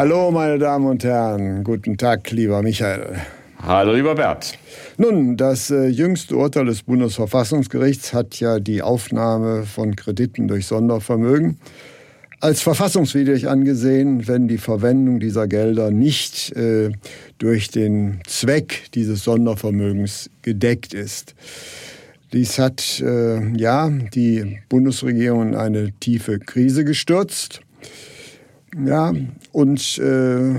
Hallo, meine Damen und Herren. Guten Tag, lieber Michael. Hallo, lieber Bert. Nun, das äh, jüngste Urteil des Bundesverfassungsgerichts hat ja die Aufnahme von Krediten durch Sondervermögen als verfassungswidrig angesehen, wenn die Verwendung dieser Gelder nicht äh, durch den Zweck dieses Sondervermögens gedeckt ist. Dies hat äh, ja die Bundesregierung in eine tiefe Krise gestürzt. Ja, und äh,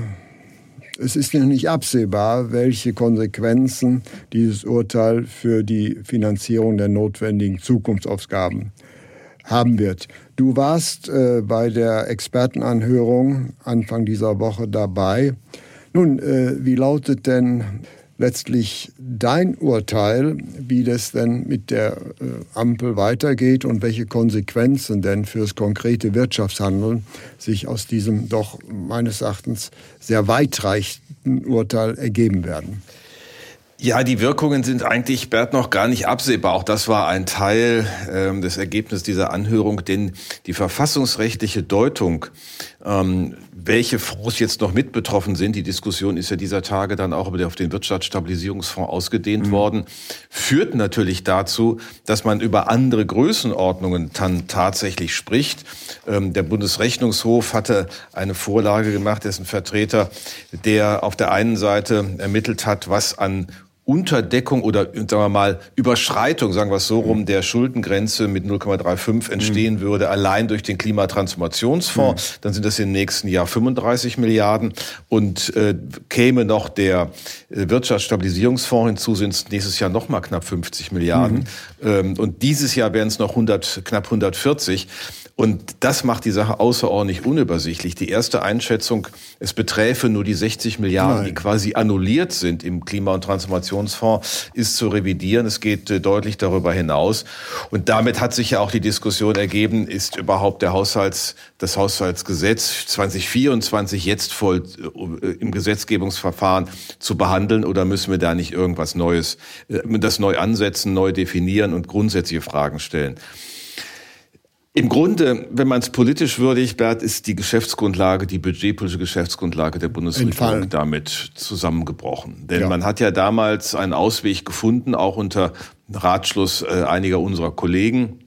es ist noch nicht absehbar, welche Konsequenzen dieses Urteil für die Finanzierung der notwendigen Zukunftsausgaben haben wird. Du warst äh, bei der Expertenanhörung Anfang dieser Woche dabei. Nun, äh, wie lautet denn letztlich dein Urteil, wie das denn mit der äh, Ampel weitergeht und welche Konsequenzen denn fürs konkrete Wirtschaftshandeln sich aus diesem doch meines Erachtens sehr weitreichenden Urteil ergeben werden. Ja, die Wirkungen sind eigentlich, Bert, noch gar nicht absehbar. Auch das war ein Teil ähm, des Ergebnisses dieser Anhörung, denn die verfassungsrechtliche Deutung, ähm, welche Fonds jetzt noch mit betroffen sind, die Diskussion ist ja dieser Tage dann auch auf den Wirtschaftsstabilisierungsfonds ausgedehnt mhm. worden, führt natürlich dazu, dass man über andere Größenordnungen dann tatsächlich spricht. Ähm, der Bundesrechnungshof hatte eine Vorlage gemacht, dessen Vertreter, der auf der einen Seite ermittelt hat, was an Unterdeckung oder sagen wir mal Überschreitung, sagen wir es so rum, der Schuldengrenze mit 0,35 entstehen mhm. würde, allein durch den Klimatransformationsfonds, mhm. dann sind das im nächsten Jahr 35 Milliarden und äh, käme noch der äh, Wirtschaftsstabilisierungsfonds hinzu, sind es nächstes Jahr noch mal knapp 50 Milliarden mhm. ähm, und dieses Jahr wären es noch 100, knapp 140. Und das macht die Sache außerordentlich unübersichtlich. Die erste Einschätzung, es beträfe nur die 60 Milliarden, Nein. die quasi annulliert sind im Klima- und Transformationsfonds, ist zu revidieren. Es geht äh, deutlich darüber hinaus. Und damit hat sich ja auch die Diskussion ergeben, ist überhaupt der Haushalts, das Haushaltsgesetz 2024 jetzt voll äh, im Gesetzgebungsverfahren zu behandeln oder müssen wir da nicht irgendwas Neues, äh, das neu ansetzen, neu definieren und grundsätzliche Fragen stellen? Im Grunde, wenn man es politisch würdigt, Bert, ist die Geschäftsgrundlage, die budgetpolitische Geschäftsgrundlage der Bundesregierung Entfallen. damit zusammengebrochen. Denn ja. man hat ja damals einen Ausweg gefunden, auch unter Ratschluss äh, einiger unserer Kollegen,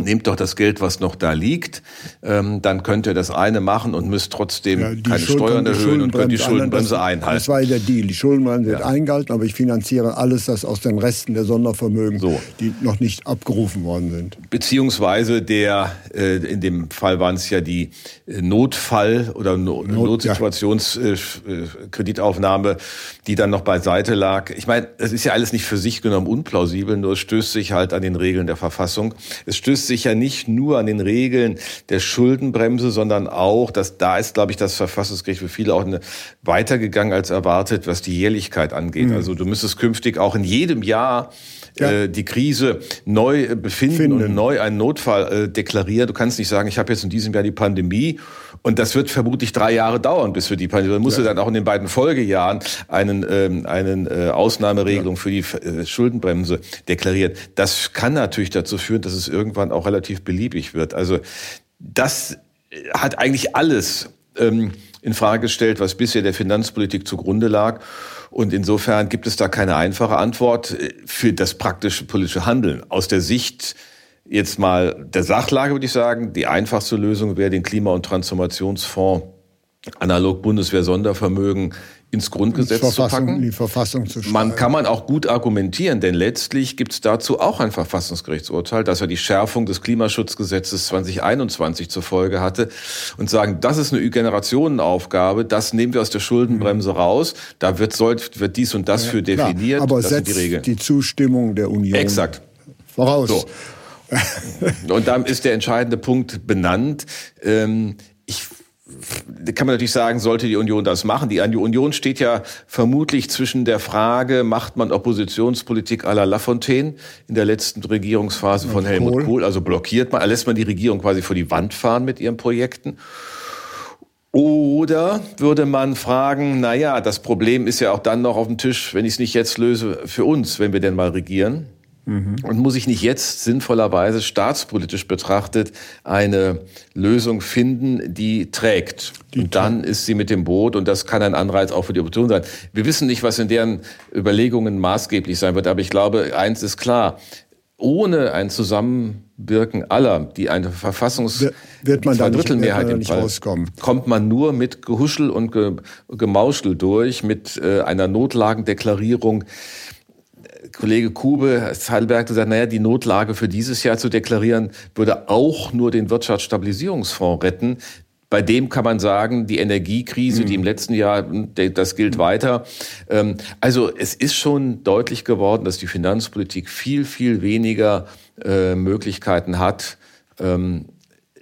nehmt doch das Geld, was noch da liegt, ähm, dann könnt ihr das eine machen und müsst trotzdem ja, keine Schuld Steuern erhöhen und könnt die Schuldenbremse das, einhalten. Das war ja der Deal. Die Schuldenbremse wird eingehalten, aber ich finanziere alles das aus den Resten der Sondervermögen, so. die noch nicht abgerufen worden sind. Beziehungsweise der, äh, in dem Fall waren es ja die äh, Notfall- oder no Not, Notsituationskreditaufnahme, ja. äh, die dann noch beiseite lag. Ich meine, es ist ja alles nicht für sich genommen unplausibel, nur es stößt sich halt an den Regeln der Verfassung. Es stößt sich ja nicht nur an den Regeln der Schuldenbremse, sondern auch, dass da ist, glaube ich, das Verfassungsgericht für viele auch eine, weitergegangen als erwartet, was die Jährlichkeit angeht. Mhm. Also du müsstest künftig auch in jedem Jahr ja. äh, die Krise neu befinden Finden. und neu einen Notfall äh, deklarieren. Du kannst nicht sagen, ich habe jetzt in diesem Jahr die Pandemie und das wird vermutlich drei Jahre dauern, bis wir die Pandemie. Dann musst ja. du dann auch in den beiden Folgejahren einen, ähm, einen äh, Ausnahmeregelung ja. für die äh, Schuldenbremse deklarieren. Das kann natürlich dazu führen, dass es irgendwann auch relativ beliebig wird. Also das hat eigentlich alles ähm, in Frage gestellt, was bisher der Finanzpolitik zugrunde lag. Und insofern gibt es da keine einfache Antwort für das praktische politische Handeln. Aus der Sicht jetzt mal der Sachlage würde ich sagen, die einfachste Lösung wäre, den Klima- und Transformationsfonds analog Bundeswehr Sondervermögen ins Grundgesetz zu packen. Die Verfassung zu schreiben. Man kann man auch gut argumentieren, denn letztlich gibt es dazu auch ein Verfassungsgerichtsurteil, das ja die Schärfung des Klimaschutzgesetzes 2021 zur Folge hatte und sagen, das ist eine Generationenaufgabe, das nehmen wir aus der Schuldenbremse raus, da wird, soll, wird dies und das ja, für definiert. Klar, aber das setzt die, die Zustimmung der Union Exakt. voraus. So. und dann ist der entscheidende Punkt benannt. Ähm, ich kann man natürlich sagen, sollte die Union das machen? Die Union steht ja vermutlich zwischen der Frage, macht man Oppositionspolitik à la Lafontaine in der letzten Regierungsphase von Helmut Kohl. Kohl, also blockiert man, lässt man die Regierung quasi vor die Wand fahren mit ihren Projekten. Oder würde man fragen, na ja, das Problem ist ja auch dann noch auf dem Tisch, wenn ich es nicht jetzt löse, für uns, wenn wir denn mal regieren. Mhm. Und muss ich nicht jetzt sinnvollerweise staatspolitisch betrachtet eine Lösung finden, die trägt? Die und dann ist sie mit dem Boot und das kann ein Anreiz auch für die Opposition sein. Wir wissen nicht, was in deren Überlegungen maßgeblich sein wird, aber ich glaube, eins ist klar. Ohne ein Zusammenwirken aller, die eine Verfassungs wird man zwei Drittel Mehrheit im Fall rauskommen. kommt man nur mit Gehuschel und Gemauschel durch, mit äh, einer Notlagendeklarierung Kollege Kube aus Heidelberg gesagt, naja, die Notlage für dieses Jahr zu deklarieren, würde auch nur den Wirtschaftsstabilisierungsfonds retten. Bei dem kann man sagen, die Energiekrise, die im mhm. letzten Jahr, das gilt weiter. Ähm, also es ist schon deutlich geworden, dass die Finanzpolitik viel, viel weniger äh, Möglichkeiten hat, ähm,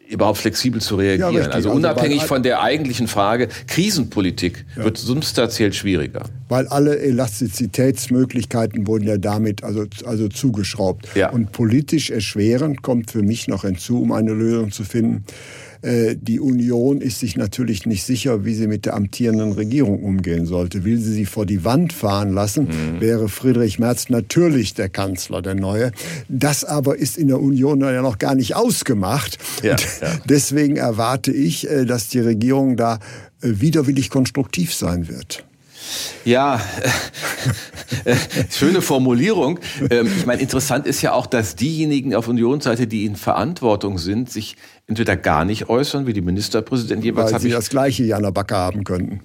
überhaupt flexibel zu reagieren. Ja, also, also unabhängig von der eigentlichen Frage, Krisenpolitik ja. wird substanziell schwieriger. Weil alle Elastizitätsmöglichkeiten wurden ja damit also, also zugeschraubt. Ja. Und politisch erschwerend kommt für mich noch hinzu, um eine Lösung zu finden, die Union ist sich natürlich nicht sicher, wie sie mit der amtierenden Regierung umgehen sollte. Will sie sie vor die Wand fahren lassen, mhm. wäre Friedrich Merz natürlich der Kanzler, der Neue. Das aber ist in der Union ja noch gar nicht ausgemacht. Ja, ja. Deswegen erwarte ich, äh, dass die Regierung da äh, widerwillig konstruktiv sein wird. Ja, schöne Formulierung. Ähm, ich meine, interessant ist ja auch, dass diejenigen auf Unionsseite, die in Verantwortung sind, sich entweder gar nicht äußern, wie die Ministerpräsidenten jeweils. Weil sie das gleiche Jana Backe haben könnten.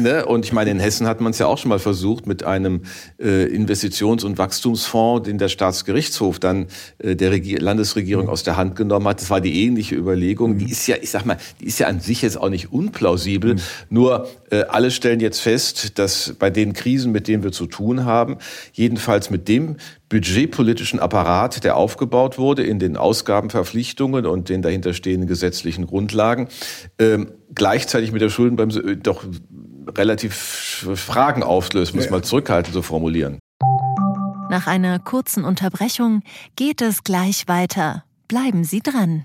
Ne? Und ich meine, in Hessen hat man es ja auch schon mal versucht mit einem äh, Investitions- und Wachstumsfonds, den der Staatsgerichtshof dann äh, der Regier Landesregierung aus der Hand genommen hat. Das war die ähnliche Überlegung. Mhm. Die ist ja, ich sag mal, die ist ja an sich jetzt auch nicht unplausibel. Mhm. Nur äh, alle stellen jetzt fest, dass bei den Krisen, mit denen wir zu tun haben, jedenfalls mit dem budgetpolitischen Apparat, der aufgebaut wurde in den Ausgabenverpflichtungen und den dahinterstehenden gesetzlichen Grundlagen, ähm, gleichzeitig mit der Schuldenbremse äh, doch relativ Fragen auflöst, muss ja. mal zurückhaltend so formulieren. Nach einer kurzen Unterbrechung geht es gleich weiter. Bleiben Sie dran.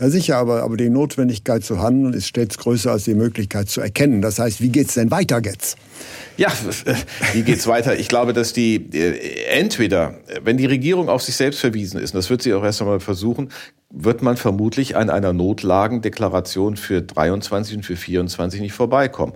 Ja, sicher, aber, aber die Notwendigkeit zu handeln ist stets größer als die Möglichkeit zu erkennen. Das heißt, wie geht's denn weiter jetzt? Ja, wie geht's weiter? Ich glaube, dass die äh, entweder, wenn die Regierung auf sich selbst verwiesen ist, und das wird sie auch erst einmal versuchen, wird man vermutlich an einer Notlagendeklaration für 23 und für 24 nicht vorbeikommen.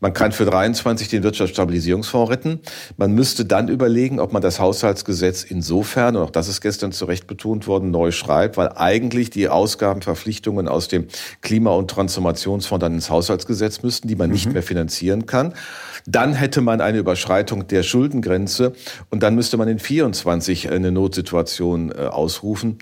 Man kann für 23 den Wirtschaftsstabilisierungsfonds retten. Man müsste dann überlegen, ob man das Haushaltsgesetz insofern, und auch das ist gestern zu Recht betont worden, neu schreibt, weil eigentlich die Ausgabenverpflichtungen aus dem Klima- und Transformationsfonds dann ins Haushaltsgesetz müssten, die man mhm. nicht mehr finanzieren kann. Dann hätte man eine Überschreitung der Schuldengrenze und dann müsste man in 24 eine Notsituation äh, ausrufen.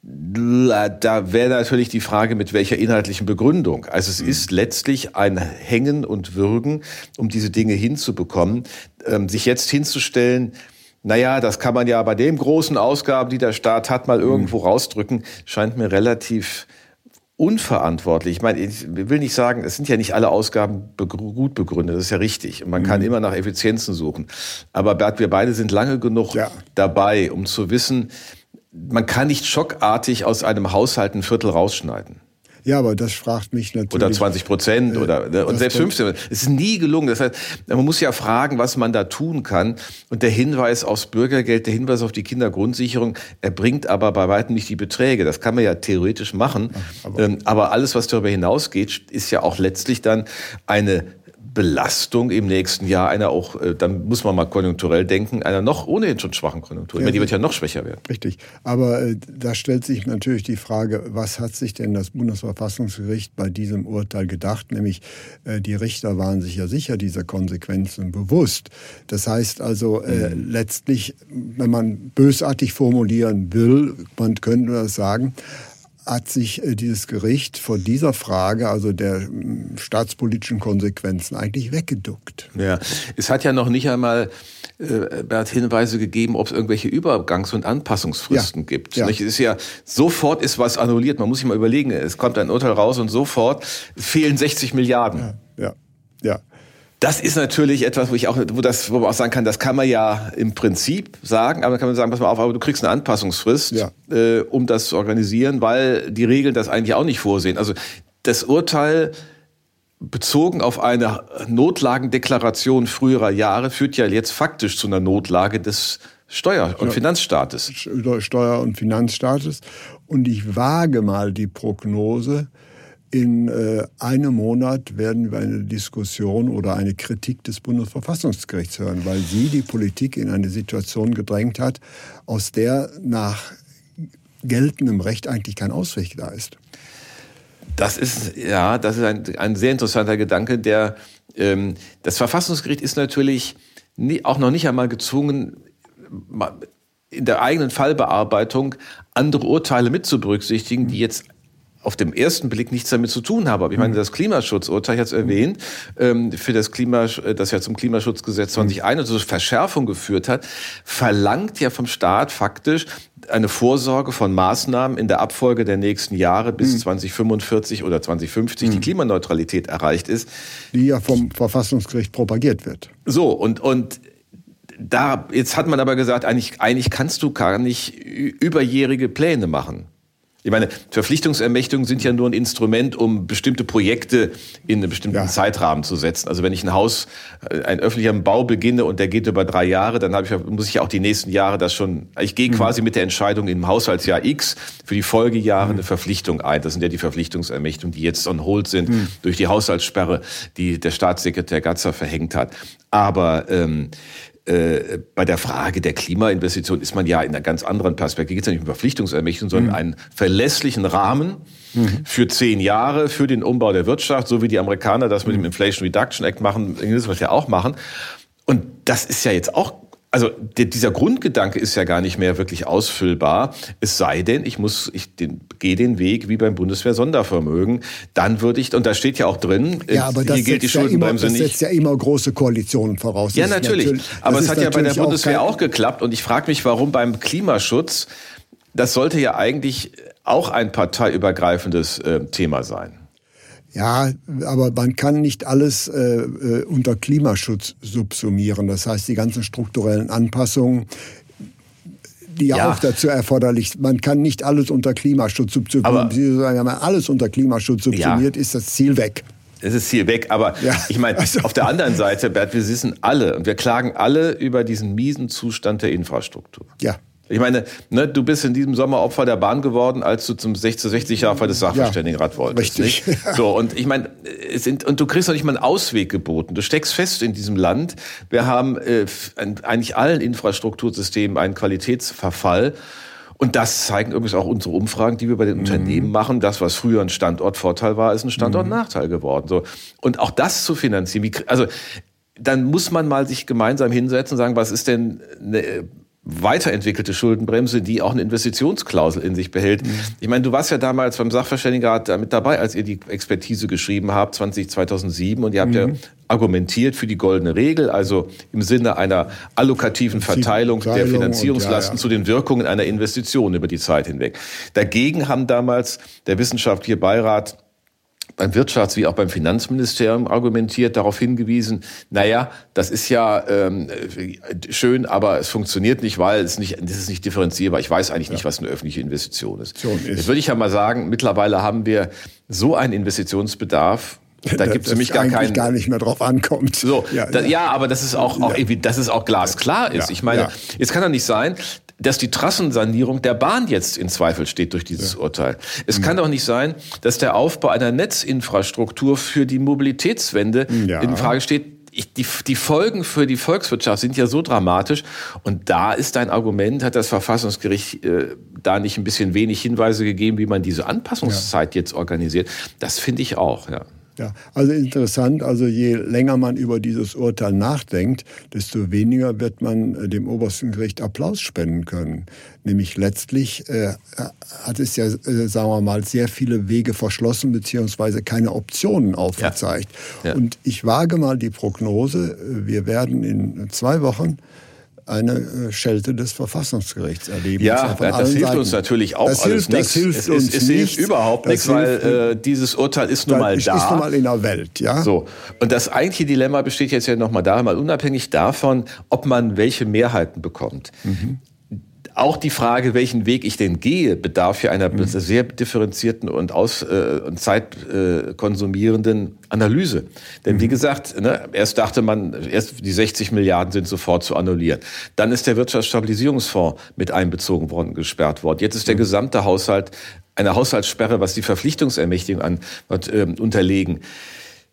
Da wäre natürlich die Frage, mit welcher inhaltlichen Begründung. Also es mhm. ist letztlich ein Hängen und Würgen, um diese Dinge hinzubekommen. Ähm, sich jetzt hinzustellen, naja, das kann man ja bei den großen Ausgaben, die der Staat hat, mal irgendwo mhm. rausdrücken, scheint mir relativ unverantwortlich. Ich meine, ich will nicht sagen, es sind ja nicht alle Ausgaben gut begründet, das ist ja richtig. Und man kann mhm. immer nach Effizienzen suchen. Aber Bert, wir beide sind lange genug ja. dabei, um zu wissen, man kann nicht schockartig aus einem Haushalt ein Viertel rausschneiden. Ja, aber das fragt mich natürlich. Oder 20 Prozent äh, oder ne, und selbst 15. Es ist nie gelungen. Das heißt, man muss ja fragen, was man da tun kann. Und der Hinweis aufs Bürgergeld, der Hinweis auf die Kindergrundsicherung, er bringt aber bei weitem nicht die Beträge. Das kann man ja theoretisch machen. Aber, ähm, aber alles, was darüber hinausgeht, ist ja auch letztlich dann eine Belastung im nächsten Jahr einer auch, äh, dann muss man mal konjunkturell denken, einer noch ohnehin schon schwachen Konjunktur. Ja, die wird ja noch schwächer werden. Richtig. Aber äh, da stellt sich natürlich die Frage, was hat sich denn das Bundesverfassungsgericht bei diesem Urteil gedacht? Nämlich, äh, die Richter waren sich ja sicher dieser Konsequenzen bewusst. Das heißt also, äh, mhm. letztlich, wenn man bösartig formulieren will, man könnte das sagen, hat sich äh, dieses Gericht vor dieser Frage, also der staatspolitischen Konsequenzen, eigentlich weggeduckt. Ja, es hat ja noch nicht einmal äh, Bert Hinweise gegeben, ob es irgendwelche Übergangs- und Anpassungsfristen ja. gibt. Ja. Es ist ja sofort ist was annulliert. Man muss sich mal überlegen, es kommt ein Urteil raus und sofort fehlen 60 Milliarden. Ja, ja. ja. Das ist natürlich etwas, wo ich auch, wo das, wo man auch sagen kann, das kann man ja im Prinzip sagen, aber dann kann man sagen, pass mal auf, aber du kriegst eine Anpassungsfrist, ja. äh, um das zu organisieren, weil die Regeln das eigentlich auch nicht vorsehen. Also das Urteil bezogen auf eine Notlagendeklaration früherer Jahre führt ja jetzt faktisch zu einer Notlage des Steuer- und Finanzstaates. Steuer- und Finanzstaates. Und ich wage mal die Prognose, in äh, einem Monat werden wir eine Diskussion oder eine Kritik des Bundesverfassungsgerichts hören, weil sie die Politik in eine Situation gedrängt hat, aus der nach geltendem Recht eigentlich kein Ausweg da ist. Das ist ja, das ist ein, ein sehr interessanter Gedanke. Der ähm, das Verfassungsgericht ist natürlich nie, auch noch nicht einmal gezwungen, in der eigenen Fallbearbeitung andere Urteile mit zu berücksichtigen, die jetzt auf dem ersten Blick nichts damit zu tun habe. Aber ich meine, mhm. das Klimaschutzurteil, ich hatte es erwähnt, ähm, für das Klima, das ja zum Klimaschutzgesetz 2021 zur Verschärfung geführt hat, verlangt ja vom Staat faktisch eine Vorsorge von Maßnahmen in der Abfolge der nächsten Jahre bis mhm. 2045 oder 2050 mhm. die Klimaneutralität erreicht ist. Die ja vom Verfassungsgericht propagiert wird. So, und, und da, jetzt hat man aber gesagt, eigentlich, eigentlich kannst du gar nicht überjährige Pläne machen. Ich meine, Verpflichtungsermächtigungen sind ja nur ein Instrument, um bestimmte Projekte in einen bestimmten ja. Zeitrahmen zu setzen. Also wenn ich ein Haus, äh, ein öffentlicher Bau beginne und der geht über drei Jahre, dann ich, muss ich ja auch die nächsten Jahre das schon, ich gehe mhm. quasi mit der Entscheidung im Haushaltsjahr X für die Folgejahre mhm. eine Verpflichtung ein. Das sind ja die Verpflichtungsermächtigungen, die jetzt on hold sind mhm. durch die Haushaltssperre, die der Staatssekretär Gatzer verhängt hat. Aber ähm, äh, bei der Frage der Klimainvestition ist man ja in einer ganz anderen Perspektive. Geht es ja nicht um Verpflichtungsermächtigung, sondern mhm. einen verlässlichen Rahmen mhm. für zehn Jahre für den Umbau der Wirtschaft, so wie die Amerikaner das mit dem Inflation Reduction Act machen, es ja auch machen. Und das ist ja jetzt auch also dieser Grundgedanke ist ja gar nicht mehr wirklich ausfüllbar. Es sei denn, ich muss, ich den, gehe den Weg wie beim Bundeswehr-Sondervermögen. Dann würde ich, und da steht ja auch drin, ja, aber das hier gilt die Schuldenbremse ja immer, das setzt ja immer große Koalitionen voraus. Ja, natürlich. natürlich aber es hat ja bei der Bundeswehr auch, auch geklappt. Und ich frage mich, warum beim Klimaschutz, das sollte ja eigentlich auch ein parteiübergreifendes äh, Thema sein. Ja, aber man kann nicht alles äh, äh, unter Klimaschutz subsumieren. Das heißt, die ganzen strukturellen Anpassungen, die ja, ja, auch dazu erforderlich sind. Man kann nicht alles unter Klimaschutz subsumieren. wenn man alles unter Klimaschutz subsumiert, ja. ist das Ziel weg. Es ist Ziel weg, aber ja, ich meine, also. auf der anderen Seite, Bert, wir wissen alle und wir klagen alle über diesen miesen Zustand der Infrastruktur. Ja. Ich meine, ne, du bist in diesem Sommer Opfer der Bahn geworden, als du zum 60, 60 Jahre des Sachverständigenrat ja, wolltest. Richtig. Nicht? So, und ich meine, es sind, und du kriegst noch nicht mal einen Ausweg geboten. Du steckst fest in diesem Land. Wir haben äh, eigentlich allen Infrastruktursystemen einen Qualitätsverfall. Und das zeigen übrigens auch unsere Umfragen, die wir bei den mhm. Unternehmen machen. Das, was früher ein Standortvorteil war, ist ein Standortnachteil mhm. geworden. So. Und auch das zu finanzieren, wie, also dann muss man mal sich gemeinsam hinsetzen und sagen, was ist denn eine weiterentwickelte Schuldenbremse, die auch eine Investitionsklausel in sich behält. Mhm. Ich meine, du warst ja damals beim Sachverständigenrat mit dabei, als ihr die Expertise geschrieben habt, 20, 2007, und ihr habt mhm. ja argumentiert für die goldene Regel, also im Sinne einer allokativen Verteilung der Finanzierungslasten ja, ja. zu den Wirkungen einer Investition über die Zeit hinweg. Dagegen haben damals der wissenschaftliche Beirat beim Wirtschafts- wie auch beim Finanzministerium argumentiert, darauf hingewiesen, naja, das ist ja ähm, schön, aber es funktioniert nicht, weil es nicht, das ist nicht differenzierbar. Ich weiß eigentlich ja. nicht, was eine öffentliche Investition ist. ist. Jetzt würde ich ja mal sagen, mittlerweile haben wir so einen Investitionsbedarf, da gibt es nämlich gar keinen gar nicht mehr drauf ankommt. So, ja, da, ja. ja aber das ist auch, auch irgendwie, dass es auch glasklar ist. Ich meine, jetzt kann doch nicht sein, dass die Trassensanierung der Bahn jetzt in Zweifel steht durch dieses ja. Urteil. Es mhm. kann doch nicht sein, dass der Aufbau einer Netzinfrastruktur für die Mobilitätswende ja. in Frage steht. Ich, die, die Folgen für die Volkswirtschaft sind ja so dramatisch. Und da ist dein Argument, hat das Verfassungsgericht äh, da nicht ein bisschen wenig Hinweise gegeben, wie man diese Anpassungszeit ja. jetzt organisiert. Das finde ich auch, ja. Ja, also interessant, also je länger man über dieses Urteil nachdenkt, desto weniger wird man äh, dem obersten Gericht Applaus spenden können. Nämlich letztlich äh, hat es ja, äh, sagen wir mal, sehr viele Wege verschlossen beziehungsweise keine Optionen aufgezeigt. Ja. Ja. Und ich wage mal die Prognose, äh, wir werden in zwei Wochen eine äh, Schelte des Verfassungsgerichts erleben. Ja, das hilft Seiten. uns natürlich auch das alles hilft, nichts. Das hilft es, uns es, es hilft überhaupt nichts, weil äh, dieses Urteil ist nun mal da. Ist nun mal in der Welt, ja. So. Und das eigentliche Dilemma besteht jetzt ja nochmal darin, mal unabhängig davon, ob man welche Mehrheiten bekommt. Mhm. Auch die Frage, welchen Weg ich denn gehe, bedarf ja einer mhm. sehr differenzierten und, aus, äh, und zeitkonsumierenden äh, Analyse. Denn mhm. wie gesagt, ne, erst dachte man, erst die 60 Milliarden sind sofort zu annullieren. Dann ist der Wirtschaftsstabilisierungsfonds mit einbezogen worden, gesperrt worden. Jetzt ist der mhm. gesamte Haushalt eine Haushaltssperre, was die Verpflichtungsermächtigung an, äh, unterlegen.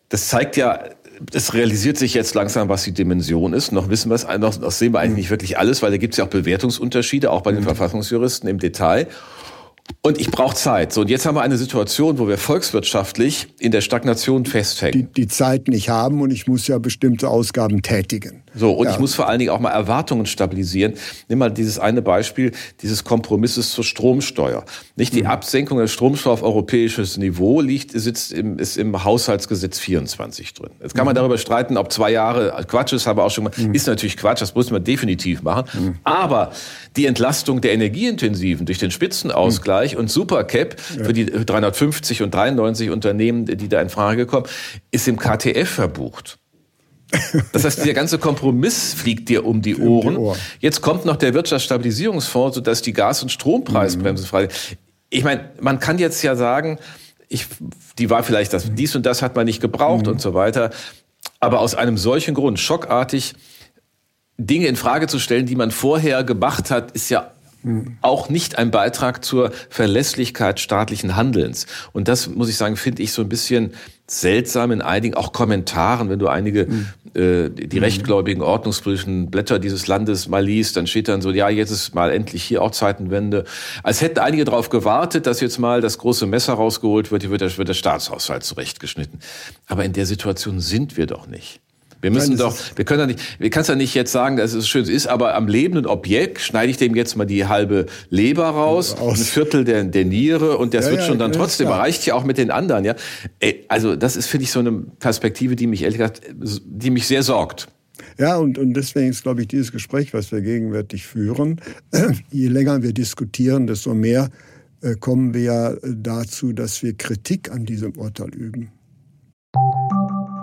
Das zeigt ja, es realisiert sich jetzt langsam, was die Dimension ist. Noch wissen wir es, noch, noch sehen wir eigentlich nicht wirklich alles, weil da gibt es ja auch Bewertungsunterschiede, auch bei den mhm. Verfassungsjuristen im Detail. Und ich brauche Zeit. So, und jetzt haben wir eine Situation, wo wir volkswirtschaftlich in der Stagnation festhängen. Die, die Zeit nicht haben und ich muss ja bestimmte Ausgaben tätigen. So, und ja. ich muss vor allen Dingen auch mal Erwartungen stabilisieren. Nimm mal dieses eine Beispiel dieses Kompromisses zur Stromsteuer. Nicht die mhm. Absenkung der Stromsteuer auf europäisches Niveau liegt, sitzt im, ist im Haushaltsgesetz 24 drin. Jetzt kann man mhm. darüber streiten, ob zwei Jahre Quatsch ist, habe auch schon mal, mhm. ist natürlich Quatsch, das muss man definitiv machen. Mhm. Aber die Entlastung der Energieintensiven durch den Spitzenausgleich mhm. und Supercap ja. für die 350 und 93 Unternehmen, die da in Frage kommen, ist im KTF verbucht. Das heißt, der ganze Kompromiss fliegt dir um die Ohren. Um die Ohren. Jetzt kommt noch der Wirtschaftsstabilisierungsfonds, sodass die Gas- und Strompreisbremse mhm. frei. Ich meine, man kann jetzt ja sagen, ich, die war vielleicht das, dies und das hat man nicht gebraucht mhm. und so weiter. Aber aus einem solchen Grund, schockartig, Dinge in Frage zu stellen, die man vorher gemacht hat, ist ja auch nicht ein Beitrag zur Verlässlichkeit staatlichen Handelns. Und das, muss ich sagen, finde ich so ein bisschen seltsam in einigen, auch Kommentaren, wenn du einige, mhm. äh, die rechtgläubigen, ordnungspolitischen Blätter dieses Landes mal liest, dann steht dann so, ja, jetzt ist mal endlich hier auch Zeitenwende. Als hätten einige darauf gewartet, dass jetzt mal das große Messer rausgeholt wird, hier wird der, wird der Staatshaushalt zurechtgeschnitten. Aber in der Situation sind wir doch nicht. Wir müssen doch, wir können ja nicht, wir kannst ja nicht jetzt sagen, dass es schön ist, aber am lebenden Objekt schneide ich dem jetzt mal die halbe Leber raus, Aus. ein Viertel der, der Niere und das ja, wird schon dann ja, trotzdem, ja. reicht ja auch mit den anderen, ja. Also das ist, finde ich, so eine Perspektive, die mich ehrlich gesagt, die mich sehr sorgt. Ja, und, und deswegen ist, glaube ich, dieses Gespräch, was wir gegenwärtig führen, je länger wir diskutieren, desto mehr äh, kommen wir ja dazu, dass wir Kritik an diesem Urteil üben.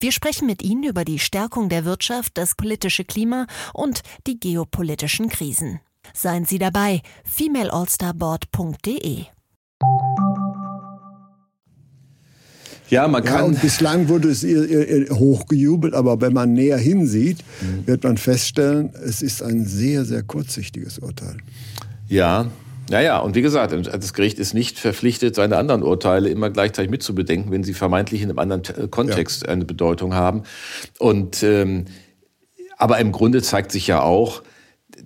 Wir sprechen mit Ihnen über die Stärkung der Wirtschaft, das politische Klima und die geopolitischen Krisen. Seien Sie dabei, femaleallstarboard.de. Ja, man kann. Ja, und bislang wurde es hochgejubelt, aber wenn man näher hinsieht, mhm. wird man feststellen, es ist ein sehr, sehr kurzsichtiges Urteil. Ja, naja, und wie gesagt, das Gericht ist nicht verpflichtet, seine anderen Urteile immer gleichzeitig mitzubedenken, wenn sie vermeintlich in einem anderen Kontext ja. eine Bedeutung haben. Und ähm, aber im Grunde zeigt sich ja auch,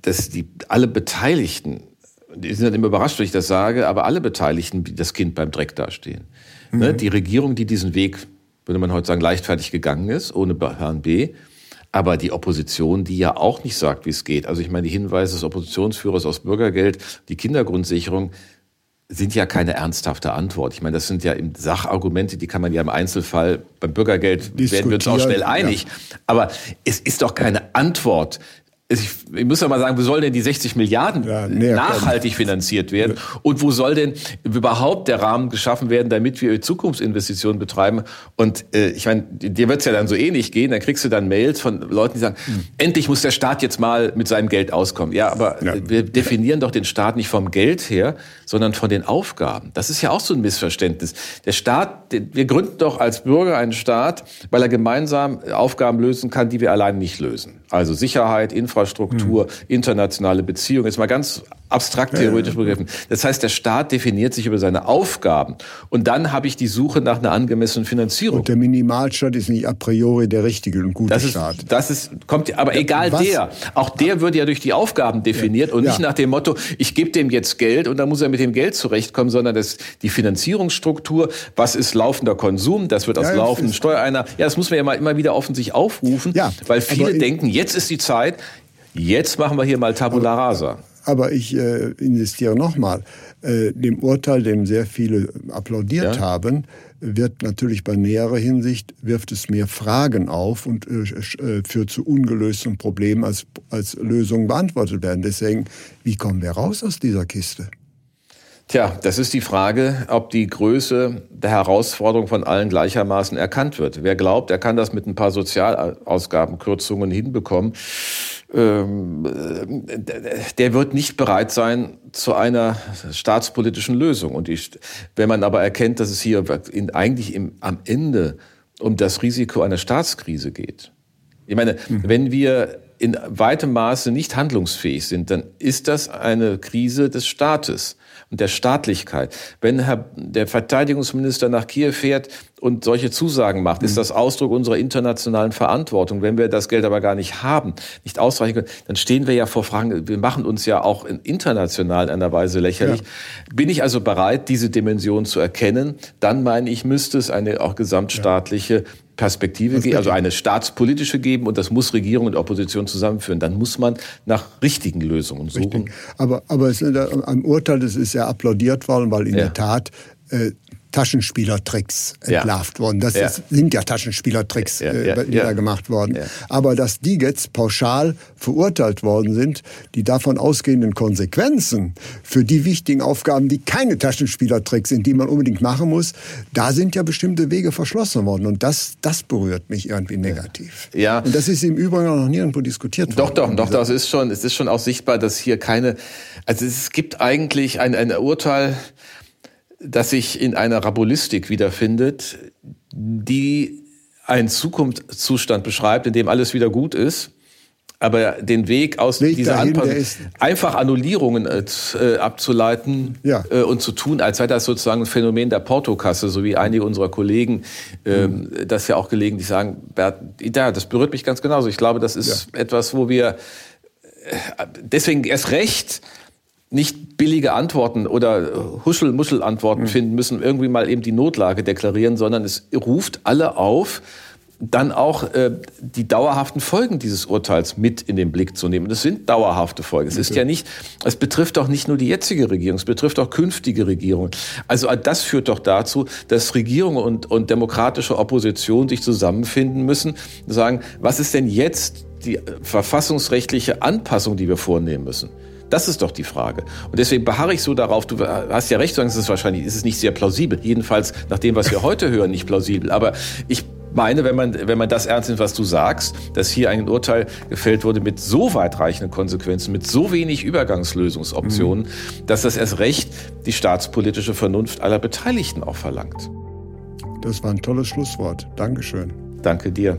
dass die alle Beteiligten, die sind dann immer überrascht, wenn ich das sage, aber alle Beteiligten wie das Kind beim Dreck dastehen. Ne, mhm. Ne? Die Regierung, die diesen Weg, würde man heute sagen, leichtfertig gegangen ist, ohne Plan B, aber die Opposition, die ja auch nicht sagt, wie es geht. Also ich meine, die Hinweise des Oppositionsführers aus Bürgergeld, die Kindergrundsicherung, sind ja keine ernsthafte Antwort. Ich meine, das sind ja Sachargumente, die kann man ja im Einzelfall beim Bürgergeld werden wir uns auch schnell einig. Ja. Aber es ist doch keine Antwort ich, ich muss ja mal sagen, wo soll denn die 60 Milliarden ja, nachhaltig finanziert werden? Und wo soll denn überhaupt der Rahmen geschaffen werden, damit wir Zukunftsinvestitionen betreiben? Und äh, ich meine, dir wird's ja dann so ähnlich gehen, dann kriegst du dann Mails von Leuten, die sagen, mhm. endlich muss der Staat jetzt mal mit seinem Geld auskommen. Ja, aber ja. wir definieren doch den Staat nicht vom Geld her, sondern von den Aufgaben. Das ist ja auch so ein Missverständnis. Der Staat, wir gründen doch als Bürger einen Staat, weil er gemeinsam Aufgaben lösen kann, die wir allein nicht lösen. Also Sicherheit, Infrastruktur, hm. internationale Beziehungen. Jetzt mal ganz abstrakt theoretisch begriffen. Das heißt, der Staat definiert sich über seine Aufgaben. Und dann habe ich die Suche nach einer angemessenen Finanzierung. Und der Minimalstaat ist nicht a priori der richtige und gute das ist, Staat. Das ist, kommt, aber egal Was? der. Auch der wird ja durch die Aufgaben definiert und nicht nach dem Motto, ich gebe dem jetzt Geld und dann muss er mit dem Geld zurechtkommen, sondern das, die Finanzierungsstruktur, was ist laufender Konsum, das wird aus laufenden Steuereinnahmen. Ja, das muss man ja mal immer wieder offensichtlich aufrufen, ja, weil viele denken, jetzt ist die Zeit, jetzt machen wir hier mal Tabula Rasa. Aber ich äh, investiere nochmal. Äh, dem Urteil, dem sehr viele applaudiert ja. haben, wird natürlich bei näherer Hinsicht, wirft es mehr Fragen auf und äh, äh, führt zu ungelösten Problemen, als, als Lösungen beantwortet werden. Deswegen, wie kommen wir raus aus dieser Kiste? Tja, das ist die Frage, ob die Größe der Herausforderung von allen gleichermaßen erkannt wird. Wer glaubt, er kann das mit ein paar Sozialausgabenkürzungen hinbekommen, ähm, der wird nicht bereit sein zu einer staatspolitischen Lösung. Und ich, wenn man aber erkennt, dass es hier eigentlich im, am Ende um das Risiko einer Staatskrise geht. Ich meine, mhm. wenn wir in weitem Maße nicht handlungsfähig sind, dann ist das eine Krise des Staates und der Staatlichkeit. Wenn Herr, der Verteidigungsminister nach Kiew fährt und solche Zusagen macht, ist mhm. das Ausdruck unserer internationalen Verantwortung. Wenn wir das Geld aber gar nicht haben, nicht ausreichen können, dann stehen wir ja vor Fragen, wir machen uns ja auch international in einer Weise lächerlich. Ja. Bin ich also bereit, diese Dimension zu erkennen, dann meine ich, müsste es eine auch gesamtstaatliche Perspektive geben, also eine staatspolitische geben und das muss Regierung und Opposition zusammenführen. Dann muss man nach richtigen Lösungen suchen. Richtig. Aber, aber es, am Urteil, das ist ja applaudiert worden, weil in ja. der Tat äh, Taschenspielertricks entlarvt ja. worden. Das ja. ist, sind ja Taschenspielertricks, ja, äh, die da gemacht worden. Aber dass die jetzt pauschal verurteilt worden sind, die davon ausgehenden Konsequenzen für die wichtigen Aufgaben, die keine Taschenspielertricks sind, die man unbedingt machen muss, da sind ja bestimmte Wege verschlossen worden. Und das, das berührt mich irgendwie negativ. Ja. Und das ist im Übrigen noch nirgendwo diskutiert worden. Doch, doch, doch, das ist schon, es ist schon auch sichtbar, dass hier keine, also es gibt eigentlich ein, ein Urteil, das sich in einer Rabulistik wiederfindet, die einen Zukunftszustand beschreibt, in dem alles wieder gut ist, aber den Weg aus Weg dieser dahin, Anpassung, einfach Annullierungen äh, äh, abzuleiten ja. äh, und zu tun, als sei das sozusagen ein Phänomen der Portokasse, so wie einige unserer Kollegen ähm, mhm. das ja auch gelegentlich sagen. Bert, ja, das berührt mich ganz genauso. Ich glaube, das ist ja. etwas, wo wir äh, deswegen erst recht nicht billige Antworten oder Huschel-Muschel-Antworten mhm. finden müssen, irgendwie mal eben die Notlage deklarieren, sondern es ruft alle auf, dann auch äh, die dauerhaften Folgen dieses Urteils mit in den Blick zu nehmen. Das sind dauerhafte Folgen. Es ist ja nicht, es betrifft doch nicht nur die jetzige Regierung, es betrifft auch künftige Regierungen. Also äh, das führt doch dazu, dass Regierung und, und demokratische Opposition sich zusammenfinden müssen und sagen, was ist denn jetzt die verfassungsrechtliche Anpassung, die wir vornehmen müssen? Das ist doch die Frage. Und deswegen beharre ich so darauf, du hast ja recht, sagen, es ist wahrscheinlich, ist es nicht sehr plausibel. Jedenfalls nach dem, was wir heute hören, nicht plausibel. Aber ich meine, wenn man, wenn man das ernst nimmt, was du sagst, dass hier ein Urteil gefällt wurde mit so weitreichenden Konsequenzen, mit so wenig Übergangslösungsoptionen, mhm. dass das erst recht die staatspolitische Vernunft aller Beteiligten auch verlangt. Das war ein tolles Schlusswort. Dankeschön. Danke dir.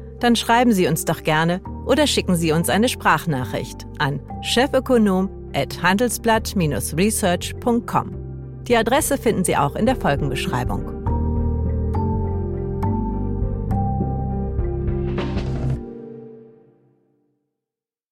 dann schreiben Sie uns doch gerne oder schicken Sie uns eine Sprachnachricht an chefökonom@handelsblatt-research.com. Die Adresse finden Sie auch in der Folgenbeschreibung.